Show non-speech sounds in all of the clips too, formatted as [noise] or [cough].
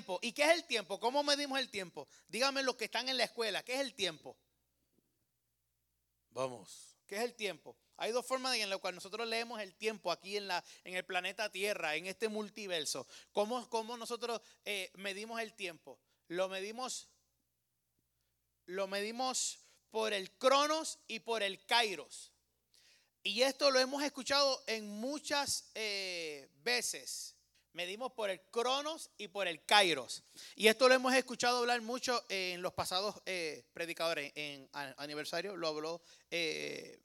tiempo. ¿Y qué es el tiempo? ¿Cómo medimos el tiempo? Díganme los que están en la escuela, ¿qué es el tiempo? Vamos. ¿Qué es el tiempo? Hay dos formas en las cuales nosotros leemos el tiempo aquí en, la, en el planeta Tierra, en este multiverso. ¿Cómo, cómo nosotros eh, medimos el tiempo? Lo medimos, lo medimos por el cronos y por el kairos. Y esto lo hemos escuchado en muchas eh, veces Medimos por el Cronos y por el Kairos. Y esto lo hemos escuchado hablar mucho en los pasados eh, predicadores. En aniversario lo habló eh,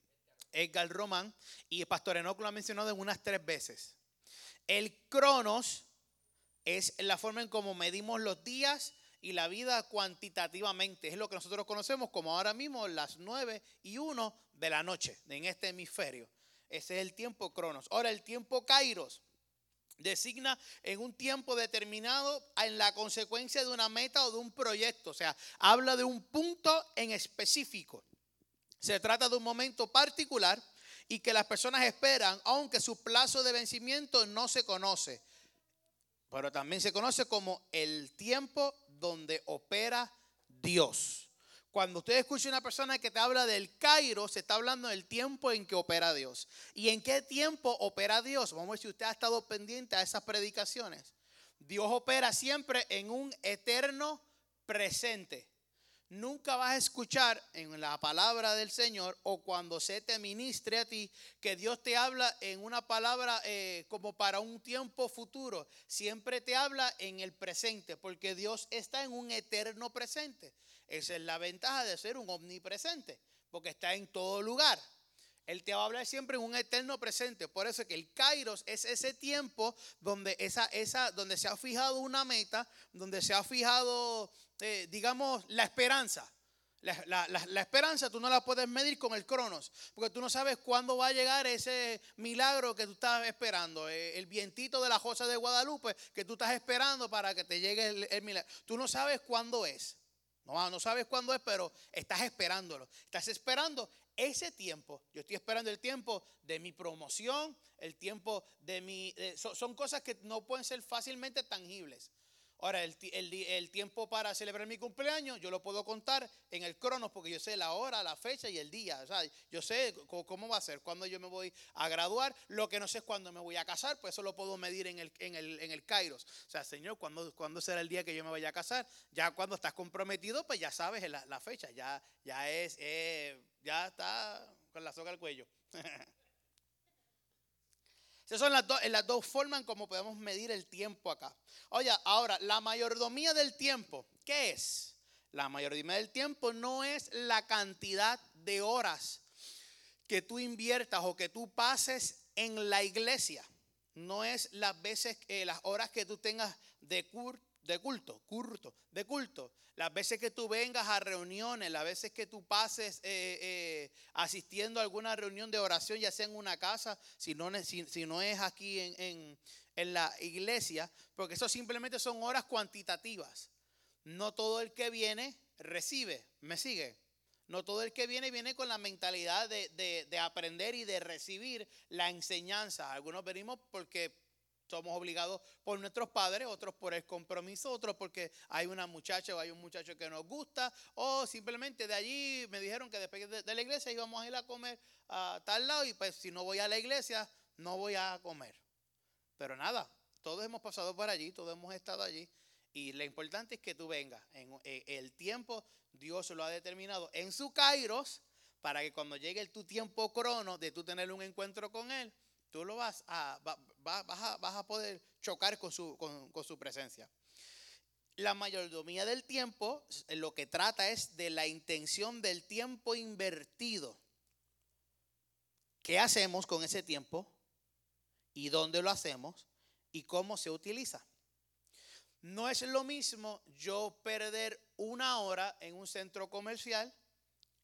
Edgar Román y el Pastor Enoch lo ha mencionado en unas tres veces. El Cronos es la forma en cómo medimos los días y la vida cuantitativamente. Es lo que nosotros conocemos como ahora mismo las 9 y 1 de la noche en este hemisferio. Ese es el tiempo Cronos. Ahora el tiempo Kairos designa en un tiempo determinado en la consecuencia de una meta o de un proyecto. O sea, habla de un punto en específico. Se trata de un momento particular y que las personas esperan, aunque su plazo de vencimiento no se conoce. Pero también se conoce como el tiempo donde opera Dios. Cuando usted escucha una persona que te habla del Cairo, se está hablando del tiempo en que opera Dios. ¿Y en qué tiempo opera Dios? Vamos a ver si usted ha estado pendiente a esas predicaciones. Dios opera siempre en un eterno presente. Nunca vas a escuchar en la palabra del Señor o cuando se te ministre a ti que Dios te habla en una palabra eh, como para un tiempo futuro. Siempre te habla en el presente porque Dios está en un eterno presente. Esa es la ventaja de ser un omnipresente, porque está en todo lugar. Él te va a hablar siempre en un eterno presente. Por eso que el Kairos es ese tiempo donde, esa, esa, donde se ha fijado una meta, donde se ha fijado, eh, digamos, la esperanza. La, esperanza tú no la puedes medir con el cronos, porque tú no sabes cuándo va a llegar ese milagro que tú estás esperando, eh, el vientito de la Josa de Guadalupe que tú estás esperando para que te llegue el milagro. Tú no sabes cuándo es. No, no sabes cuándo es, pero estás esperándolo. Estás esperando ese tiempo. Yo estoy esperando el tiempo de mi promoción, el tiempo de mi... son cosas que no pueden ser fácilmente tangibles. Ahora, el, tiempo para celebrar mi cumpleaños, yo lo puedo contar en el cronos porque yo sé la hora, la fecha y el día. O sea, yo sé cómo, va a ser, cuándo yo me voy a graduar. Lo que no sé es cuándo me voy a casar, pues eso lo puedo medir en el, en el, en el Kairos. O sea, Señor, ¿cuándo, será el día que yo me vaya a casar? Ya cuando estás comprometido, pues ya sabes la, la fecha, ya, ya es, eh, ya está con la soga al cuello. [laughs] Esas son las, las dos formas en cómo podemos medir el tiempo acá. Oye, ahora, la mayordomía del tiempo, ¿qué es? La mayordomía del tiempo no es la cantidad de horas que tú inviertas o que tú pases en la iglesia. No es las veces, eh, las horas que tú tengas de, de culto, culto, de culto. Las veces que tú vengas a reuniones, las veces que tú pases eh, eh, asistiendo a alguna reunión de oración, ya sea en una casa, si no, si, no es aquí en, en la iglesia, porque eso simplemente son horas cuantitativas. No todo el que viene recibe, me sigue. No todo el que viene viene con la mentalidad de, de, de aprender y de recibir la enseñanza. Algunos venimos porque somos obligados por nuestros padres, otros por el compromiso, otros porque hay una muchacha o hay un muchacho que nos gusta, o simplemente de allí me dijeron que después de, la iglesia íbamos a ir a comer a tal lado y pues si no voy a la iglesia no voy a comer. Pero nada, todos hemos pasado por allí, todos hemos estado allí y lo importante es que tú vengas. En, eh, el tiempo Dios lo ha determinado en su kairos para que cuando llegue tu tiempo crono de tú tener un encuentro con Él, tú lo vas a, vas a, poder chocar con su, con, su presencia. La mayordomía del tiempo lo que trata es de la intención del tiempo invertido. ¿Qué hacemos con ese tiempo? ¿Y dónde lo hacemos? ¿Y cómo se utiliza? No es lo mismo yo perder una hora en un centro comercial,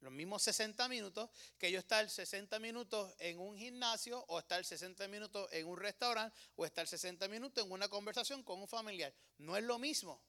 los mismos 60 minutos, que yo estar 60 minutos en un gimnasio o estar 60 minutos en un restaurante o estar 60 minutos en una conversación con un familiar. No es lo mismo.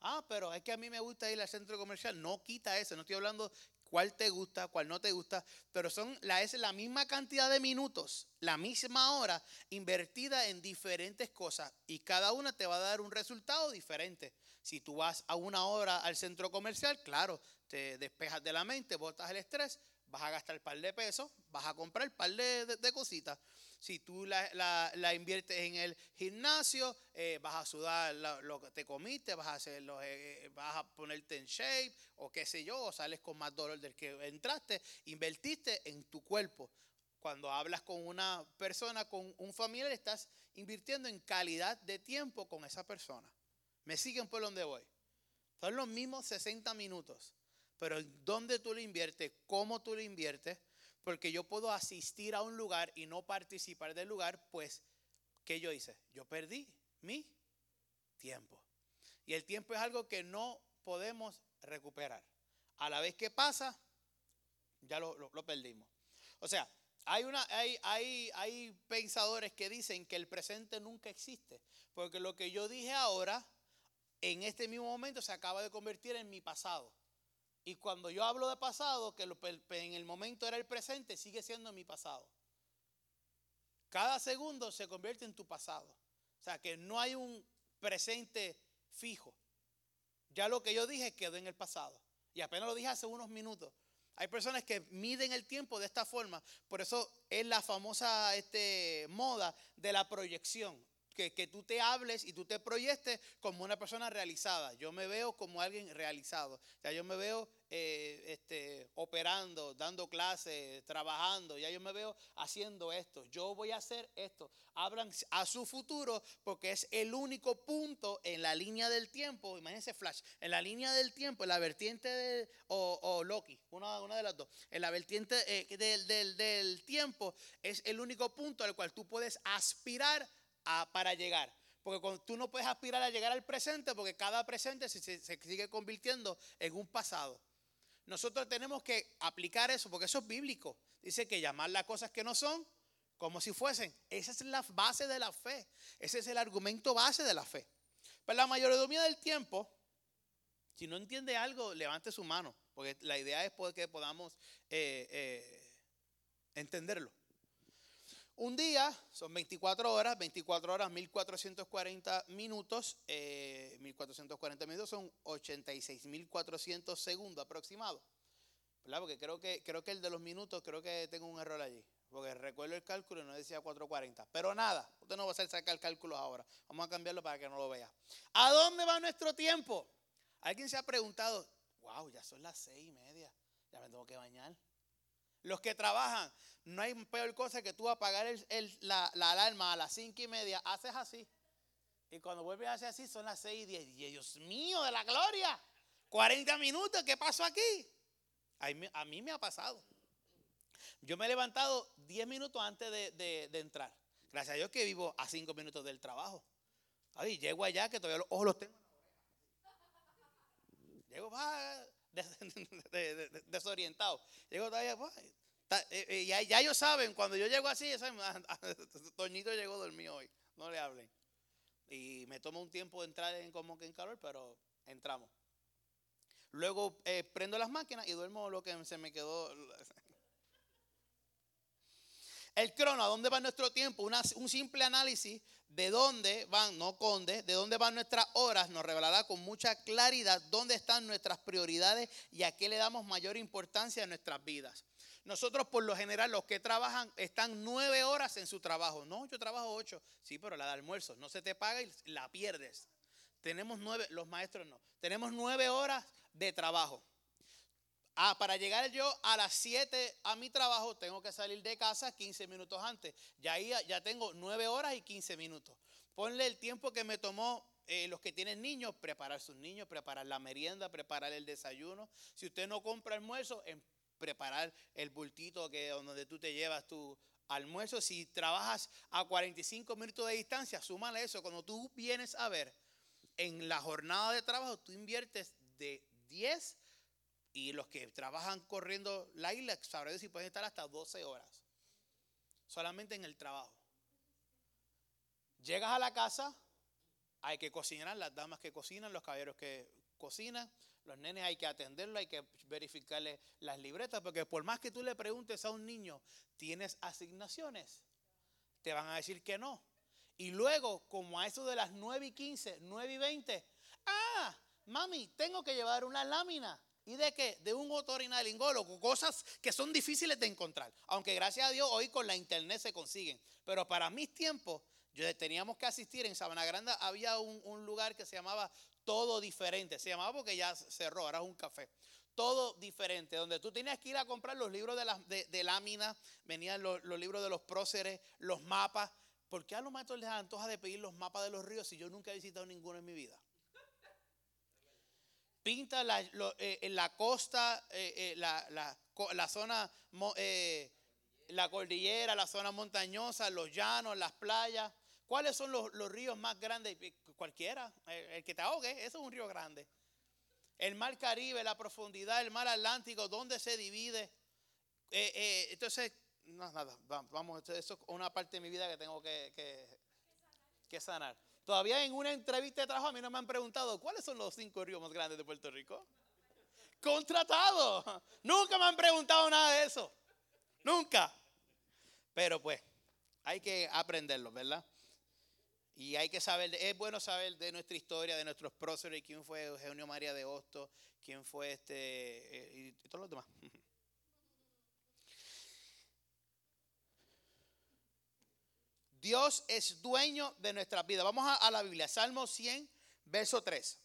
Ah, pero es que a mí me gusta ir al centro comercial. No quita eso. No estoy hablando cuál te gusta, cuál no te gusta, pero son la, es la misma cantidad de minutos, la misma hora invertida en diferentes cosas y cada una te va a dar un resultado diferente. Si tú vas a una hora al centro comercial, claro, te despejas de la mente, botas el estrés, vas a gastar un par de pesos, vas a comprar un par de cositas. Si tú la, inviertes en el gimnasio, eh, vas a sudar lo, que te comiste, vas a, hacer eh, vas a ponerte en shape o qué sé yo, o sales con más dolor del que entraste. Invertiste en tu cuerpo. Cuando hablas con una persona, con un familiar, estás invirtiendo en calidad de tiempo con esa persona. ¿Me siguen por donde voy? Son los mismos 60 minutos, pero ¿dónde tú lo inviertes? ¿Cómo tú lo inviertes? porque yo puedo asistir a un lugar y no participar del lugar, pues, ¿qué yo hice? Yo perdí mi tiempo. Y el tiempo es algo que no podemos recuperar. A la vez que pasa, ya lo, perdimos. O sea, hay, una, hay, hay, hay pensadores que dicen que el presente nunca existe, porque lo que yo dije ahora, en este mismo momento, se acaba de convertir en mi pasado. Y cuando yo hablo de pasado, que en el momento era el presente, sigue siendo mi pasado. Cada segundo se convierte en tu pasado. O sea, que no hay un presente fijo. Ya lo que yo dije quedó en el pasado. Y apenas lo dije hace unos minutos. Hay personas que miden el tiempo de esta forma. Por eso es la famosa este, moda de la proyección que, tú te hables y tú te proyectes como una persona realizada. Yo me veo como alguien realizado. Ya yo me veo eh, este, operando, dando clases, trabajando. Ya yo me veo haciendo esto. Yo voy a hacer esto. Hablan a su futuro porque es el único punto en la línea del tiempo. Imagínense Flash. En la línea del tiempo, en la vertiente de, o, Loki, una, una, de las dos. En la vertiente eh, del, del, del tiempo es el único punto al cual tú puedes aspirar para llegar. Porque tú no puedes aspirar a llegar al presente porque cada presente se, sigue convirtiendo en un pasado. Nosotros tenemos que aplicar eso porque eso es bíblico. Dice que llamar las cosas que no son como si fuesen. Esa es la base de la fe. Ese es el argumento base de la fe. Pero la mayoría del tiempo, si no entiende algo, levante su mano. Porque la idea es que podamos eh, eh, entenderlo. Un día son 24 horas, 24 horas, 1440 minutos, 1440 eh, minutos son 86.400 segundos aproximados. ¿Verdad? Porque creo que, creo que el de los minutos, creo que tengo un error allí. Porque recuerdo el cálculo y no decía 440. Pero nada, usted no va a hacer sacar cálculos ahora. Vamos a cambiarlo para que no lo vea. ¿A dónde va nuestro tiempo? Alguien se ha preguntado, wow, ya son las seis y media, ya me tengo que bañar. Los que trabajan, no hay peor cosa que tú apagar la, alarma a las cinco y media, haces así. Y cuando vuelves a hacer así son las seis y diez. Y Dios mío, de la gloria. 40 minutos, ¿qué pasó aquí? A mí, me ha pasado. Yo me he levantado 10 minutos antes de, entrar. Gracias a Dios que vivo a 5 minutos del trabajo. Ay, llego allá que todavía los ojos los tengo. Llego, [laughs] va, desorientado. Llego todavía, eh, ya, ya, ellos saben, cuando yo llego así, [laughs] Toñito llegó dormido hoy, no le hablen. Y me toma un tiempo de entrar en como que en calor, pero entramos. Luego eh, prendo las máquinas y duermo lo que se me quedó. [laughs] El crono, ¿a dónde va nuestro tiempo? un simple análisis de dónde van, no conde, de dónde van nuestras horas, nos revelará con mucha claridad dónde están nuestras prioridades y a qué le damos mayor importancia en nuestras vidas. Nosotros por lo general los que trabajan están nueve horas en su trabajo. No, yo trabajo ocho. Sí, pero la de almuerzo no se te paga y la pierdes. Tenemos nueve, los maestros no. Tenemos nueve horas de trabajo. Ah, para llegar yo a las 7 a mi trabajo, tengo que salir de casa 15 minutos antes. Ya ahí ya tengo 9 horas y 15 minutos. Ponle el tiempo que me tomó eh, los que tienen niños, preparar sus niños, preparar la merienda, preparar el desayuno. Si usted no compra almuerzo, en preparar el bultito que, donde tú te llevas tu almuerzo. Si trabajas a 45 minutos de distancia, súmale eso. Cuando tú vienes a ver, en la jornada de trabajo tú inviertes de 10 y los que trabajan corriendo la isla, sabré si pueden estar hasta 12 horas. Solamente en el trabajo. Llegas a la casa, hay que cocinar, las damas que cocinan, los caballeros que cocinan, los nenes hay que atenderlos, hay que verificarle las libretas, porque por más que tú le preguntes a un niño, ¿tienes asignaciones? Te van a decir que no. Y luego, como a eso de las 9 y 15, 9 y 20, ah, mami, tengo que llevar una lámina. ¿Y de qué? De un otorinolaringólogo, cosas que son difíciles de encontrar. Aunque gracias a Dios hoy con la internet se consiguen. Pero para mis tiempos, yo teníamos que asistir en Sabana Grande, había un, lugar que se llamaba Todo Diferente. Se llamaba porque ya cerró, ahora es un café. Todo diferente, donde tú tenías que ir a comprar los libros de, de, lámina, venían los, libros de los próceres, los mapas. ¿Por qué a los maestros les antoja de pedir los mapas de los ríos si yo nunca he visitado ninguno en mi vida? Pinta la, eh, en la costa, eh, eh, la, la, la, zona, la cordillera, la zona montañosa, los llanos, las playas. ¿Cuáles son los, ríos más grandes? Cualquiera, el, que te ahogue, eso es un río grande. El mar Caribe, la profundidad, el mar Atlántico, ¿dónde se divide? Eh, eh, entonces, no, nada, vamos, eso es una parte de mi vida que tengo que, que, sanar. Todavía en una entrevista de trabajo a mí no me han preguntado cuáles son los cinco ríos más grandes de Puerto Rico. Contratado. [laughs] Nunca me han preguntado nada de eso. Nunca. Pero pues, hay que aprenderlo, ¿verdad? Y hay que saber, es bueno saber de nuestra historia, de nuestros próceres, quién fue Eugenio María de Hosto, quién fue este, eh, y todos los demás. [laughs] Dios es dueño de nuestras vidas. Vamos a, a, la Biblia, Salmo 100, verso 3.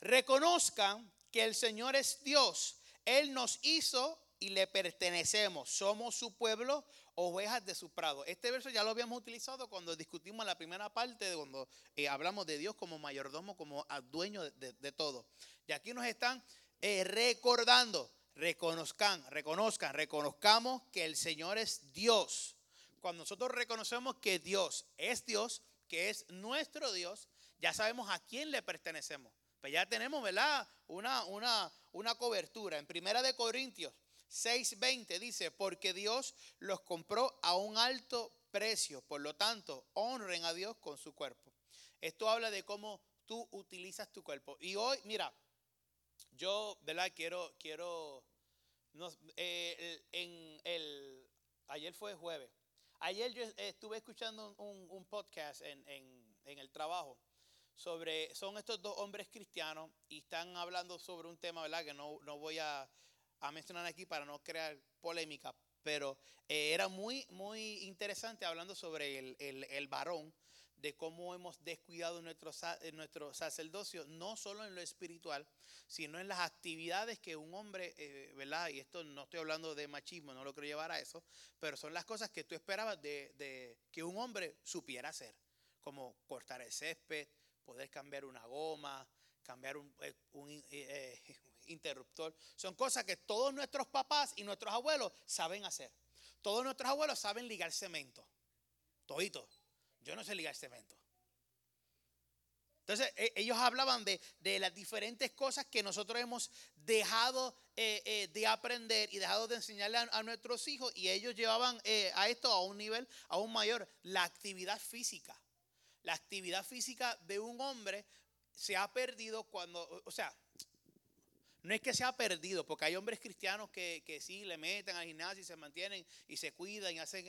Reconozcan que el Señor es Dios. Él nos hizo y le pertenecemos. Somos su pueblo, ovejas de su prado. Este verso ya lo habíamos utilizado cuando discutimos la primera parte, de cuando eh, hablamos de Dios como mayordomo, como dueño de, todo. Y aquí nos están eh, recordando, reconozcan, reconozcan, reconozcamos que el Señor es Dios. Cuando nosotros reconocemos que Dios es Dios, que es nuestro Dios, ya sabemos a quién le pertenecemos. Pues ya tenemos, ¿verdad? Una, una, una cobertura. En Primera de Corintios 6:20 dice, porque Dios los compró a un alto precio, por lo tanto, honren a Dios con su cuerpo. Esto habla de cómo tú utilizas tu cuerpo. Y hoy, mira, yo, ¿verdad? Quiero, quiero, eh, en el, ayer fue jueves. Ayer yo estuve escuchando un, podcast en, en el trabajo sobre, son estos dos hombres cristianos y están hablando sobre un tema, ¿verdad? Que no, no voy a a mencionar aquí para no crear polémica, pero eh, era muy, muy interesante hablando sobre el, varón, de cómo hemos descuidado nuestro, nuestro sacerdocio, no solo en lo espiritual, sino en las actividades que un hombre, eh, ¿verdad? Y esto no estoy hablando de machismo, no lo quiero llevar a eso, pero son las cosas que tú esperabas de, que un hombre supiera hacer, como cortar el césped, poder cambiar una goma, cambiar un, eh, interruptor. Son cosas que todos nuestros papás y nuestros abuelos saben hacer. Todos nuestros abuelos saben ligar cemento. Todito. Yo no sé ligar cemento. Entonces, e, ellos hablaban de, las diferentes cosas que nosotros hemos dejado eh, eh, de aprender y dejado de enseñarle a, nuestros hijos y ellos llevaban eh, a esto a un nivel aún mayor, la actividad física. La actividad física de un hombre se ha perdido cuando, o sea, no es que se ha perdido, porque hay hombres cristianos que, que sí le meten al gimnasio y se mantienen y se cuidan y hacen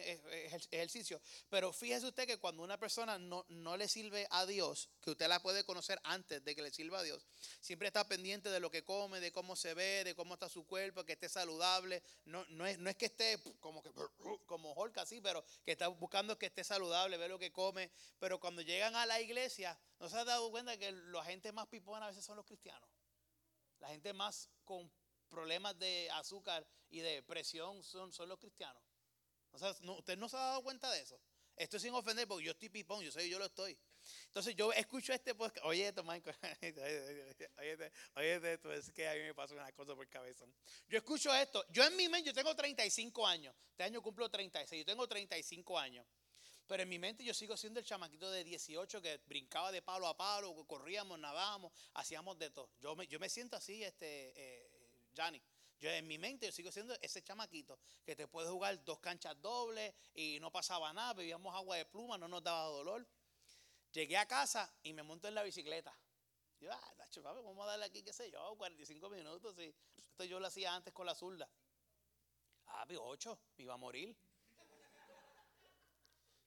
ejercicio. Pero fíjese usted que cuando una persona no, no, le sirve a Dios, que usted la puede conocer antes de que le sirva a Dios, siempre está pendiente de lo que come, de cómo se ve, de cómo está su cuerpo, que esté saludable. No, no, es, no es que esté como, que, como Hulk así, pero que está buscando que esté saludable, ve lo que come. Pero cuando llegan a la iglesia, ¿no se ha dado cuenta que la gente más pipona a veces son los cristianos? La gente más con problemas de azúcar y de presión son, son los cristianos. ¿Usted no se ha dado cuenta de eso? Esto sin ofender porque yo estoy pipón, yo sé, yo lo estoy. Entonces yo escucho este podcast. Oye, esto, Michael. [laughs] oye, oye, esto es que a mí me pasa una cosa por cabeza. Yo escucho esto. Yo en mi mente, yo tengo 35 años. Este año cumplo 36. Yo tengo 35 años. Pero en mi mente yo sigo siendo el chamaquito de 18 que brincaba de palo a palo, corríamos, nadábamos, hacíamos de todo. Yo me, siento así, este, eh. Yo en mi mente yo sigo siendo ese chamaquito que te puede jugar dos canchas dobles y no pasaba nada, bebíamos agua de pluma, no nos daba dolor. Llegué a casa y me monto en la bicicleta. Yo, ah, vamos a darle aquí, qué sé yo, 45 minutos. Y esto yo lo hacía antes con la zurda. Ah, 8, me iba a morir.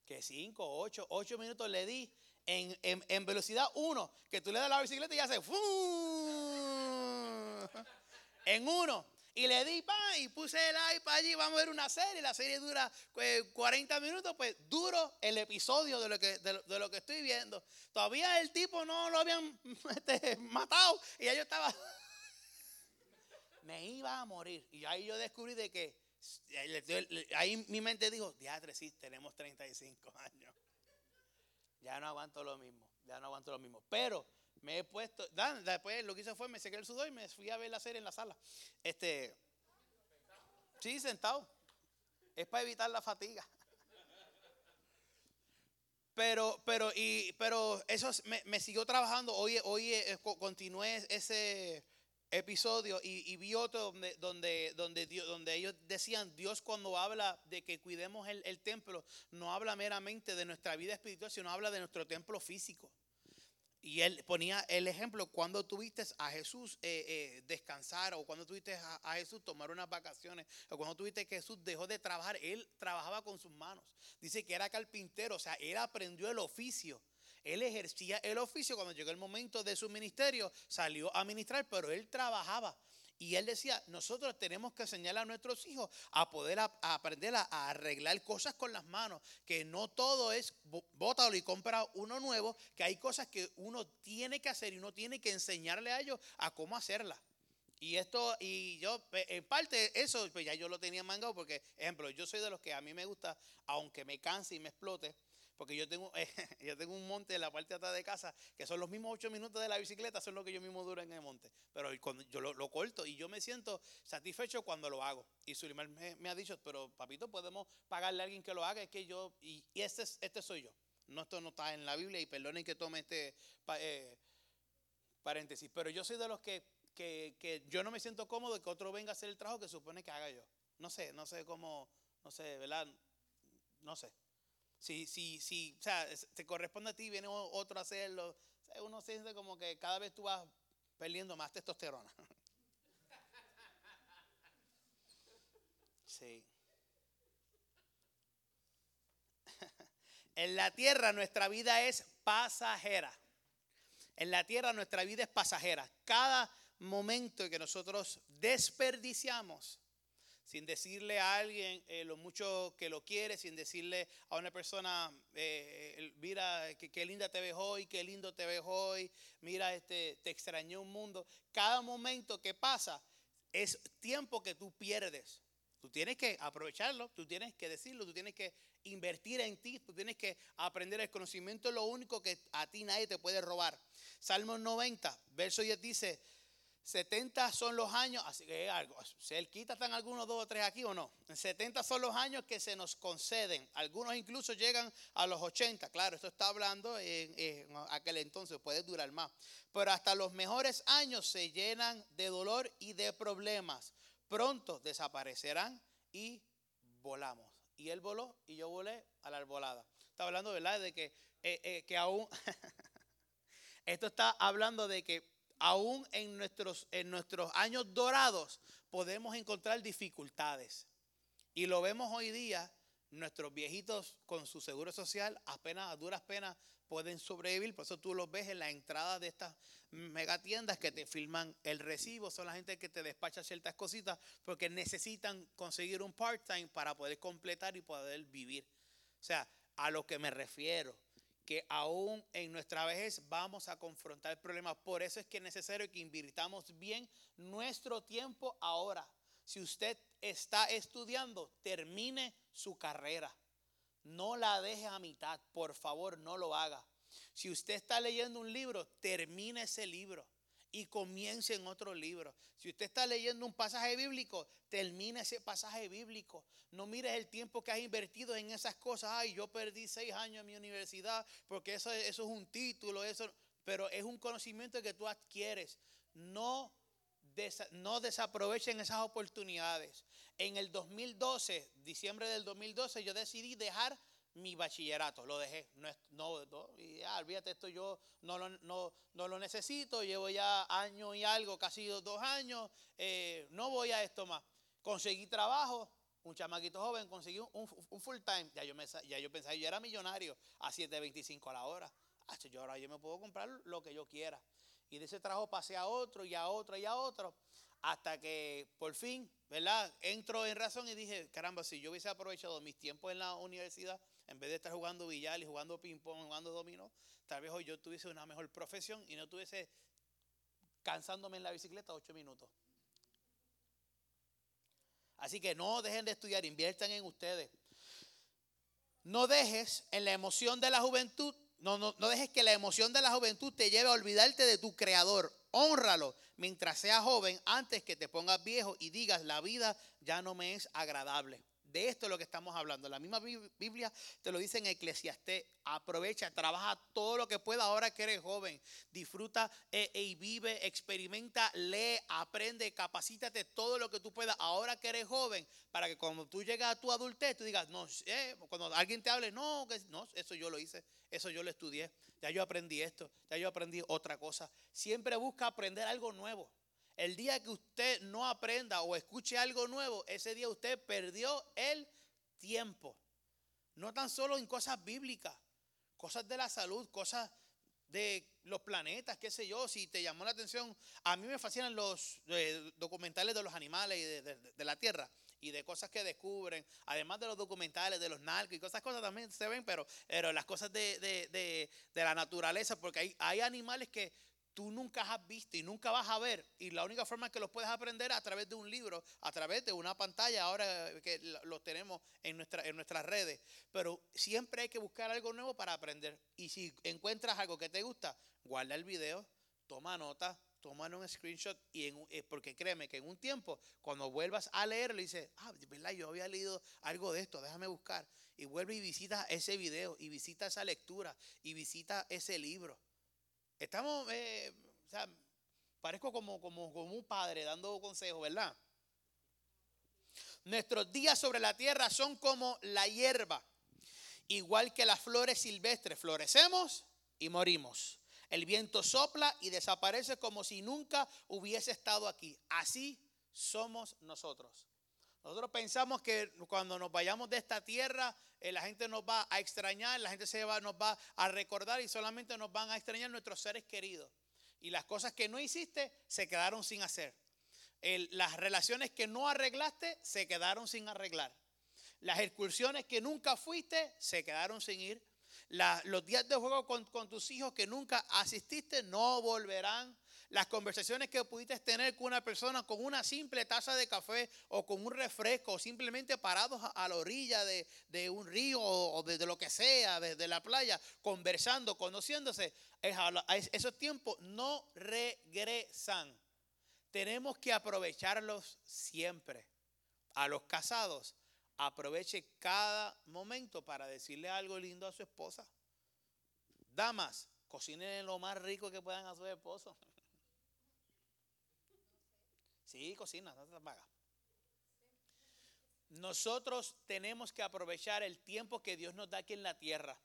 Que 5, 8, 8 minutos le di en, en, velocidad 1, que tú le das la bicicleta y ya se... En uno. Y le di, pa, y puse el iPad allí, vamos a ver una serie, la serie dura 40 pues, minutos, pues duro el episodio de lo que, de, lo que estoy viendo. Todavía el tipo no lo habían [laughs] este, matado y ya yo estaba... [laughs] Me iba a morir. Y ahí yo descubrí de que, ahí mi mente dijo, diadre, sí, tenemos 35 [laughs] años. Ya no aguanto lo mismo, ya no aguanto lo mismo. Pero me he puesto, después lo que hice fue me sequé el sudor y me fui a ver la serie en la sala. Este, sí, sentado. Es para evitar la fatiga. [laughs] Pero, pero, y, pero eso me, siguió trabajando. Hoy, hoy eh, continué ese episodio y, vi otro donde, donde, donde, ellos decían, Dios cuando habla de que cuidemos el, el templo, no habla meramente de nuestra vida espiritual, sino habla de nuestro templo físico. Y él ponía el ejemplo cuando tuviste a Jesús eh, eh, descansar o cuando tuviste a, Jesús tomar unas vacaciones o cuando tuviste que Jesús dejó de trabajar, él trabajaba con sus manos. Dice que era carpintero, o sea, él aprendió el oficio. Él ejercía el oficio cuando llegó el momento de su ministerio, salió a ministrar, pero él trabajaba. Y él decía, nosotros tenemos que enseñar a nuestros hijos a poder aprender a, arreglar cosas con las manos, que no todo es bótalo y compra uno nuevo, que hay cosas que uno tiene que hacer y uno tiene que enseñarle a ellos a cómo hacerlas. Y esto, y yo, en parte eso, pues ya yo lo tenía mangado, porque, ejemplo, yo soy de los que a mí me gusta, aunque me canse y me explote, porque yo tengo, [laughs] yo tengo un monte en la parte de atrás de casa que son los mismos ocho minutos de la bicicleta, son lo que yo mismo duro en el monte. Pero cuando yo lo, corto y yo me siento satisfecho cuando lo hago. Y Sulimar me, ha dicho, pero papito, podemos pagarle a alguien que lo haga. Es que yo, y, este, este soy yo. No, esto no está en la Biblia y perdonen que tome este eh, paréntesis. Pero yo soy de los que, que, que yo no me siento cómodo que otro venga a hacer el trabajo que supone que haga yo. No sé, no sé cómo, no sé, ¿verdad? No sé. Si, si, si, o sea, te corresponde a ti, viene otro a hacerlo. uno siente como que cada vez tú vas perdiendo más testosterona. [laughs] Sí. [laughs] En la tierra nuestra vida es pasajera. En la tierra nuestra vida es pasajera. Cada momento que nosotros desperdiciamos sin decirle a alguien eh, lo mucho que lo quiere, sin decirle a una persona, eh, mira, qué, linda te ves hoy, qué lindo te ves hoy, mira, este, te extrañé un mundo. Cada momento que pasa es tiempo que tú pierdes. Tú tienes que aprovecharlo, tú tienes que decirlo, tú tienes que invertir en ti, tú tienes que aprender el conocimiento, es lo único que a ti nadie te puede robar. Salmo 90, verso 10 dice, 70 son los años, así que algo, cerquita están algunos dos o tres aquí o no. 70 son los años que se nos conceden. Algunos incluso llegan a los 80. Claro, esto está hablando en, aquel entonces, puede durar más. Pero hasta los mejores años se llenan de dolor y de problemas. Pronto desaparecerán y volamos. Y él voló y yo volé a la arbolada. Está hablando, ¿verdad? De que, eh, eh, que aún... [laughs] esto está hablando de que aún en nuestros, en nuestros años dorados podemos encontrar dificultades. Y lo vemos hoy día, nuestros viejitos con su seguro social apenas a duras penas pueden sobrevivir. Por eso tú los ves en la entrada de estas megatiendas que te filman el recibo. Son la gente que te despacha ciertas cositas porque necesitan conseguir un part-time para poder completar y poder vivir. O sea, a lo que me refiero que aún en nuestra vejez vamos a confrontar problemas. Por eso es que es necesario que invirtamos bien nuestro tiempo ahora. Si usted está estudiando, termine su carrera. No la deje a mitad, por favor, no lo haga. Si usted está leyendo un libro, termine ese libro y comience en otro libro. Si usted está leyendo un pasaje bíblico, termine ese pasaje bíblico. No mires el tiempo que has invertido en esas cosas. Ay, yo perdí seis años en mi universidad porque eso, eso es un título, eso, pero es un conocimiento que tú adquieres. No, no desaprovechen esas oportunidades. En el 2012, diciembre del 2012, yo decidí dejar mi bachillerato, lo dejé. No, no, no y ya, olvídate, esto yo no lo, no, no lo necesito, llevo ya año y algo, casi dos años, eh, no voy a esto más. Conseguí trabajo, un chamaquito joven, conseguí un, full time, ya yo, me, ya yo pensaba, yo era millonario a 7.25 a la hora. yo ahora yo me puedo comprar lo que yo quiera. Y de ese trabajo pasé a otro y a otro y a otro, hasta que por fin, ¿verdad? Entro en razón y dije, caramba, si yo hubiese aprovechado mis tiempos en la universidad, en vez de estar jugando billar y jugando ping-pong, jugando dominó, tal vez hoy yo tuviese una mejor profesión y no tuviese cansándome en la bicicleta ocho minutos. Así que no dejen de estudiar, inviertan en ustedes. No dejes en la emoción de la juventud, no, no, no dejes que la emoción de la juventud te lleve a olvidarte de tu creador. Honralo mientras seas joven antes que te pongas viejo y digas la vida ya no me es agradable. De esto es lo que estamos hablando. La misma Biblia te lo dice en Eclesiastés. Aprovecha, trabaja todo lo que pueda ahora que eres joven. Disfruta eh, y vive, experimenta, lee, aprende, capacítate todo lo que tú puedas ahora que eres joven. Para que cuando tú llegas a tu adultez, tú digas, no, eh, cuando alguien te hable, no, que, no, eso yo lo hice, eso yo lo estudié. Ya yo aprendí esto, ya yo aprendí otra cosa. Siempre busca aprender algo nuevo. El día que usted no aprenda o escuche algo nuevo, ese día usted perdió el tiempo. No tan solo en cosas bíblicas, cosas de la salud, cosas de los planetas, qué sé yo, si te llamó la atención. A mí me fascinan los eh, documentales de los animales y de, la tierra y de cosas que descubren, además de los documentales de los narcos y cosas, cosas también se ven, pero, pero las cosas de, la naturaleza, porque hay, hay animales que tú nunca has visto y nunca vas a ver. Y la única forma que los puedes aprender es a través de un libro, a través de una pantalla, ahora que los tenemos en, nuestra, en nuestras redes. Pero siempre hay que buscar algo nuevo para aprender. Y si encuentras algo que te gusta, guarda el video, toma nota, toma un screenshot. Y eh, porque créeme que en un tiempo, cuando vuelvas a leerlo, dices, ah, ¿verdad? Yo había leído algo de esto, déjame buscar. Y vuelve y visita ese video, y visita esa lectura, y visita ese libro. Estamos, eh, o sea, parezco como, como, como un padre dando consejos, ¿verdad? Nuestros días sobre la tierra son como la hierba, igual que las flores silvestres. Florecemos y morimos. El viento sopla y desaparece como si nunca hubiese estado aquí. Así somos nosotros. Nosotros pensamos que cuando nos vayamos de esta tierra, eh, la gente nos va a extrañar, la gente se va, nos va a recordar y solamente nos van a extrañar nuestros seres queridos. Y las cosas que no hiciste se quedaron sin hacer. las relaciones que no arreglaste se quedaron sin arreglar. Las excursiones que nunca fuiste se quedaron sin ir. los días de juego con, con tus hijos que nunca asististe no volverán las conversaciones que pudiste tener con una persona con una simple taza de café o con un refresco, o simplemente parados a la orilla de, un río o de, lo que sea, desde la playa, conversando, conociéndose, esos tiempos no regresan. Tenemos que aprovecharlos siempre. A los casados, aproveche cada momento para decirle algo lindo a su esposa. Damas, cocinen lo más rico que puedan a su esposo. Sí, cocina, no te paga. Nosotros tenemos que aprovechar el tiempo que Dios nos da aquí en la tierra.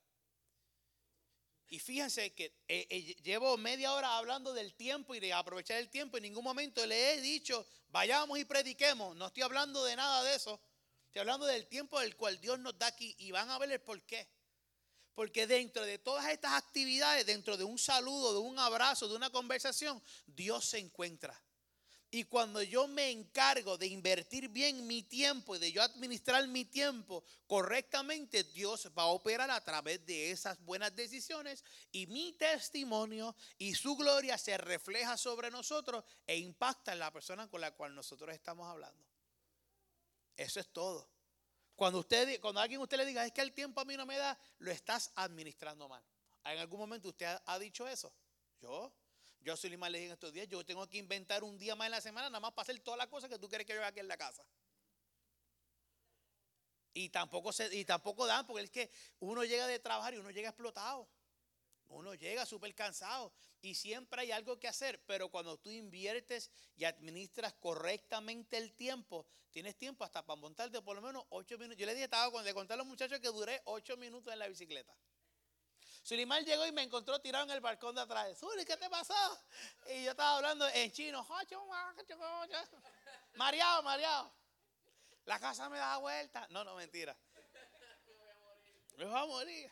Y fíjense que eh, eh, llevo media hora hablando del tiempo y de aprovechar el tiempo. En ningún momento le he dicho, vayamos y prediquemos. No estoy hablando de nada de eso. Estoy hablando del tiempo del cual Dios nos da aquí. Y van a ver el por qué. Porque dentro de todas estas actividades, dentro de un saludo, de un abrazo, de una conversación, Dios se encuentra. Y cuando yo me encargo de invertir bien mi tiempo y de yo administrar mi tiempo correctamente, Dios va a operar a través de esas buenas decisiones y mi testimonio y su gloria se refleja sobre nosotros e impacta en la persona con la cual nosotros estamos hablando. Eso es todo. Cuando, usted, cuando alguien usted le diga, es que el tiempo a mí no me da, lo estás administrando mal. ¿En algún momento usted ha dicho eso? Yo Yo soy más le dije en estos días, yo tengo que inventar un día más en la semana nada más para hacer todas las cosas que tú quieres que yo haga aquí en la casa. Y tampoco, se, y tampoco dan, porque es que uno llega de trabajar y uno llega explotado. Uno llega súper cansado y siempre hay algo que hacer, pero cuando tú inviertes y administras correctamente el tiempo, tienes tiempo hasta para montarte por lo menos ocho minutos. Yo le dije, estaba cuando le conté a los muchachos que duré ocho minutos en la bicicleta. Sulimar llegó y me encontró tirado en el balcón de atrás. Suli, ¿qué te pasó? Y yo estaba hablando en chino. Mareado, mareado. La casa me da vuelta. No, no, mentira. Me voy a morir.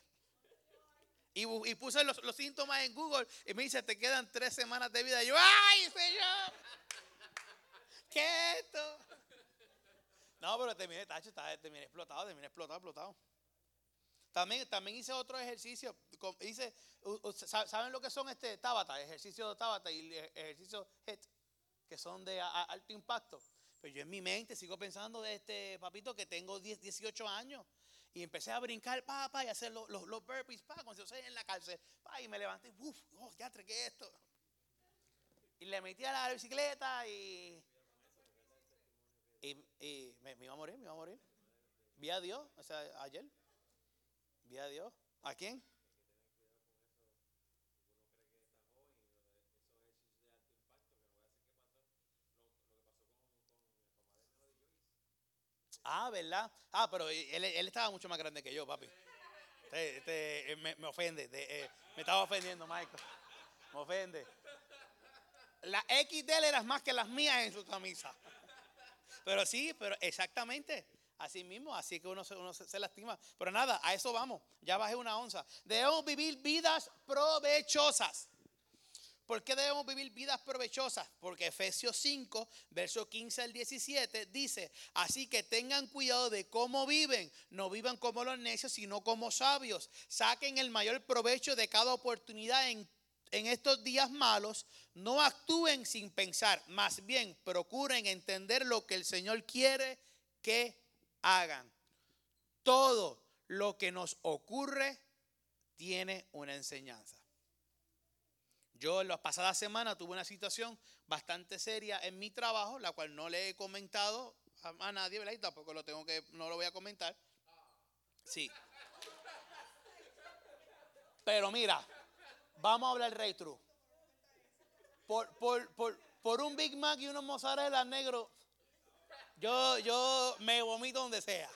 Y, puse los, síntomas en Google y me dice, te quedan tres semanas de vida. Y yo, ¡ay, señor! ¿Qué es esto? No, pero terminé, tacho, terminé explotado, terminé explotado, explotado. También, también hice otro ejercicio. Hice, ¿Saben lo que son este Tabata? Ejercicio de Tabata y ejercicio HIT, que son de alto impacto. Pero yo en mi mente sigo pensando de este papito que tengo 10, 18 años. Y empecé a brincar, pa, pa, y hacer los, los, burpees, pa, como si yo estoy en la cárcel. Pa, y me levanté, uff, oh, ya tregué esto. Y le metí a la bicicleta y. Y, me, iba a morir, me iba a morir. Vi a Dios, o sea, ayer. Vi a Dios. ¿A quién? Ah, ¿verdad? Ah, pero él, estaba mucho más grande que yo, papi. Este, este, eh, me, ofende. Eh, me estaba ofendiendo, Michael. Me ofende. La XL era más que las mías en su camisa. Pero sí, pero exactamente. Así mismo, así que uno, uno se, lastima. Pero nada, a eso vamos. Ya bajé una onza. Debemos vivir vidas provechosas. ¿Por qué debemos vivir vidas provechosas? Porque Efesios 5, verso 15 al 17 dice, así que tengan cuidado de cómo viven, no vivan como los necios, sino como sabios. Saquen el mayor provecho de cada oportunidad en, en estos días malos, no actúen sin pensar, más bien procuren entender lo que el Señor quiere que hagan. Todo lo que nos ocurre tiene una enseñanza. Yo en las pasadas semanas tuve una situación bastante seria en mi trabajo, la cual no le he comentado a, nadie, ¿verdad? Y tampoco lo tengo que, no lo voy a comentar. Sí. Pero mira, vamos a hablar rey true. Por, por, un Big Mac y unos mozzarella negros, yo, yo me vomito donde sea.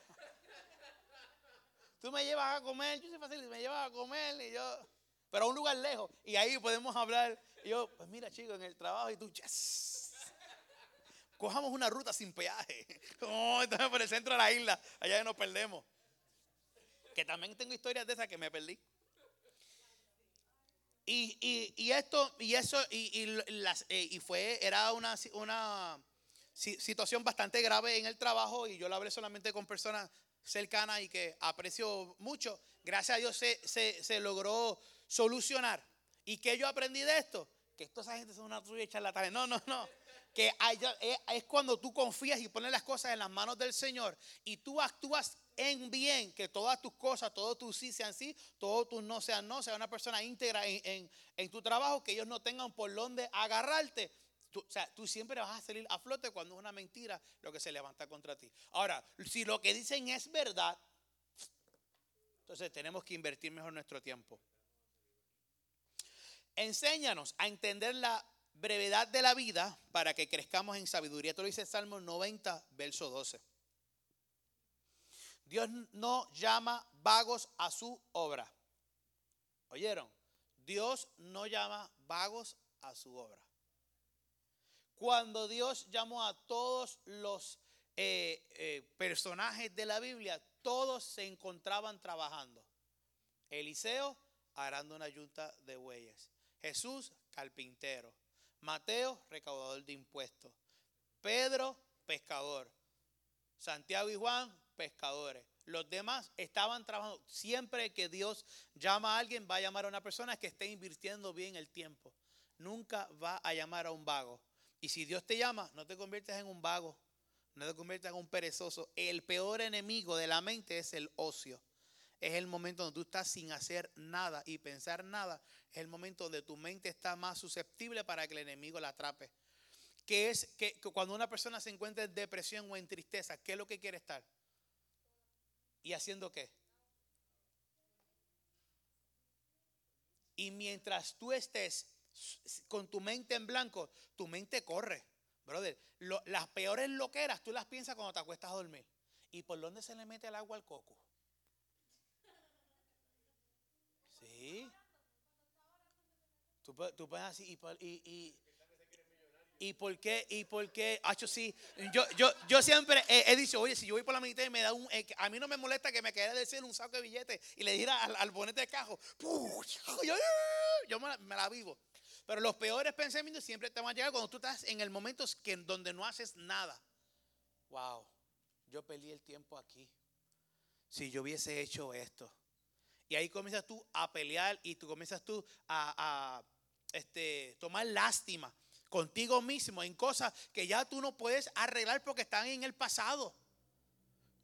Tú me llevas a comer, yo soy fácil, me llevas a comer y yo pero a un lugar lejos. Y ahí podemos hablar. Y yo, pues mira, chicos, en el trabajo y tú, yes. Cojamos una ruta sin peaje. [laughs] Oh, entonces por el centro de la isla, allá nos perdemos. Que también tengo historias de esas que me perdí. Y, esto, y eso, y, las, eh, y fue, era una, una situación bastante grave en el trabajo y yo lo hablé solamente con personas cercanas y que aprecio mucho. Gracias a Dios se, se, se logró solucionar. ¿Y que yo aprendí de esto? Que toda esa gente son una trulla charlatanes. No, no, no. Que eh, es cuando tú confías y pones las cosas en las manos del Señor y tú actúas en bien, que todas tus cosas, todos tus sí sean sí, todos tus no sean no, sea una persona íntegra en, tu trabajo, que ellos no tengan por dónde agarrarte. Tú, o sea, tú siempre vas a salir a flote cuando es una mentira lo que se levanta contra ti. Ahora, si lo que dicen es verdad, entonces tenemos que invertir mejor nuestro tiempo. Enséñanos a entender la brevedad de la vida para que crezcamos en sabiduría. Esto lo dice Salmo 90, verso 12. Dios no llama vagos a su obra. ¿Oyeron? Dios no llama vagos a su obra. Cuando Dios llamó a todos los eh, eh, personajes de la Biblia, todos se encontraban trabajando. Eliseo arando una yunta de bueyes. Jesús, carpintero. Mateo, recaudador de impuestos. Pedro, pescador. Santiago y Juan, pescadores. Los demás estaban trabajando. Siempre que Dios llama a alguien, va a llamar a una persona que esté invirtiendo bien el tiempo. Nunca va a llamar a un vago. Y si Dios te llama, no te conviertes en un vago. No te conviertas en un perezoso. El peor enemigo de la mente es el ocio. es el momento donde tú estás sin hacer nada y pensar nada. Es el momento donde tu mente está más susceptible para que el enemigo la atrape. Que es que, cuando una persona se encuentra en depresión o en tristeza, ¿qué es lo que quiere estar? ¿Y haciendo qué? Y mientras tú estés con tu mente en blanco, tu mente corre. Brother, las peores loqueras tú las piensas cuando te acuestas a dormir. ¿Y por dónde se le mete el agua al coco? Sí. Tú, tú puedes así y, y, y, por qué, y por qué, Hacho, sí, yo, yo, yo siempre he, dicho, oye, si yo voy por la mitad y me da un, a mí no me molesta que me quede de cielo un saco de billetes y le diera al, bonete de cajo, yo, yo me la vivo. Pero los peores pensamientos siempre te van a llegar cuando tú estás en el momento que, donde no haces nada. Wow, yo perdí el tiempo aquí. Si yo hubiese hecho esto. Y ahí comienzas tú a pelear y tú comienzas tú a, este, tomar lástima contigo mismo en cosas que ya tú no puedes arreglar porque están en el pasado.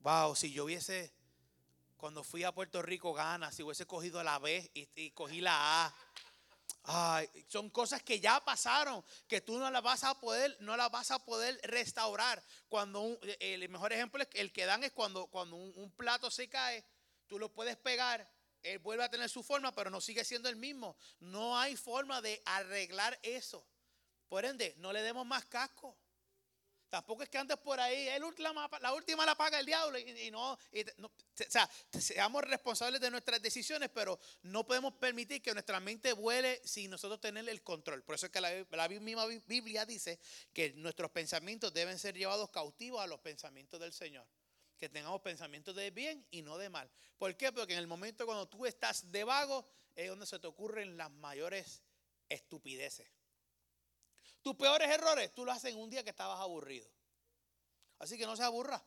Wow, si yo hubiese, cuando fui a Puerto Rico, gana, si hubiese cogido la B y cogí la A son cosas que ya pasaron, que tú no las vas a poder, no las vas a poder restaurar. Cuando el mejor ejemplo es el que dan es cuando, cuando un, plato se cae, tú lo puedes pegar, él vuelve a tener su forma, pero no sigue siendo el mismo. No hay forma de arreglar eso. Por ende, no le demos más casco. Tampoco es que antes por ahí, el la última la paga el diablo y, no, o sea, seamos responsables de nuestras decisiones, pero no podemos permitir que nuestra mente vuele sin nosotros tener el control. Por eso es que la, la misma Biblia dice que nuestros pensamientos deben ser llevados cautivos a los pensamientos del Señor. Que tengamos pensamientos de bien y no de mal. ¿Por qué? Porque en el momento cuando tú estás de vago es donde se te ocurren las mayores estupideces. Tus peores errores tú lo haces en un día que estabas aburrido. Así que no se aburra.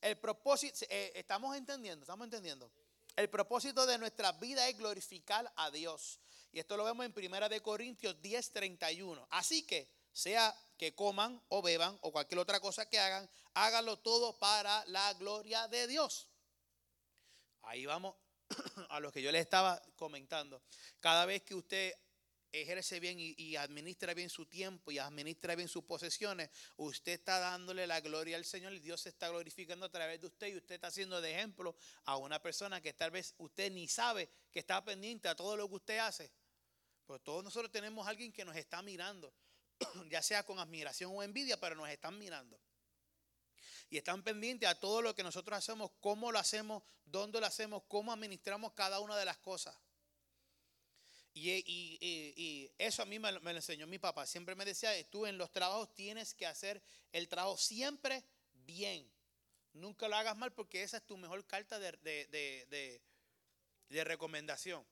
El propósito, eh, estamos entendiendo, estamos entendiendo. El propósito de nuestra vida es glorificar a Dios. Y esto lo vemos en Primera de Corintios 10, 31. Así que, sea que coman o beban o cualquier otra cosa que hagan, háganlo todo para la gloria de Dios. Ahí vamos [clears throat] a lo que yo les estaba comentando. Cada vez que usted ejerce bien y, administra bien su tiempo y administra bien sus posesiones, usted está dándole la gloria al Señor y Dios se está glorificando a través de usted y usted está haciendo de ejemplo a una persona que tal vez usted ni sabe que está pendiente a todo lo que usted hace. Pues todos nosotros tenemos a alguien que nos está mirando, [clears throat] ya sea con admiración o envidia, pero nos están mirando. Y están pendientes a todo lo que nosotros hacemos, cómo lo hacemos, dónde lo hacemos, cómo administramos cada una de las cosas. Y, eso a mí me, lo enseñó mi papá. Siempre me decía, tú en los trabajos tienes que hacer el trabajo siempre bien. Nunca lo hagas mal porque esa es tu mejor carta de, de recomendación.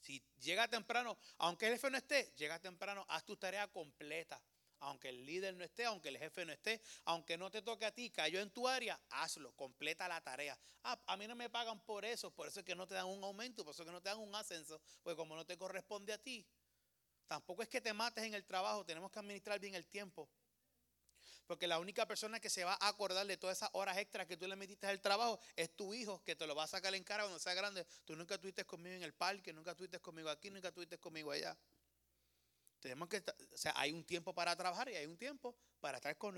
Si llega temprano, aunque el jefe no esté, llega temprano, haz tu tarea completa aunque el líder no esté, aunque el jefe no esté, aunque no te toque a ti, cayó en tu área, hazlo, completa la tarea. Ah, a mí no me pagan por eso, por eso es que no te dan un aumento, por eso es que no te dan un ascenso, pues como no te corresponde a ti. Tampoco es que te mates en el trabajo, tenemos que administrar bien el tiempo. Porque la única persona que se va a acordar de todas esas horas extras que tú le metiste al trabajo es tu hijo, que te lo va a sacar en cara cuando sea grande. Tú nunca estuviste conmigo en el parque, nunca estuviste conmigo aquí, nunca estuviste conmigo allá. Tenemos que, o sea, hay un tiempo para trabajar y hay un tiempo para estar con,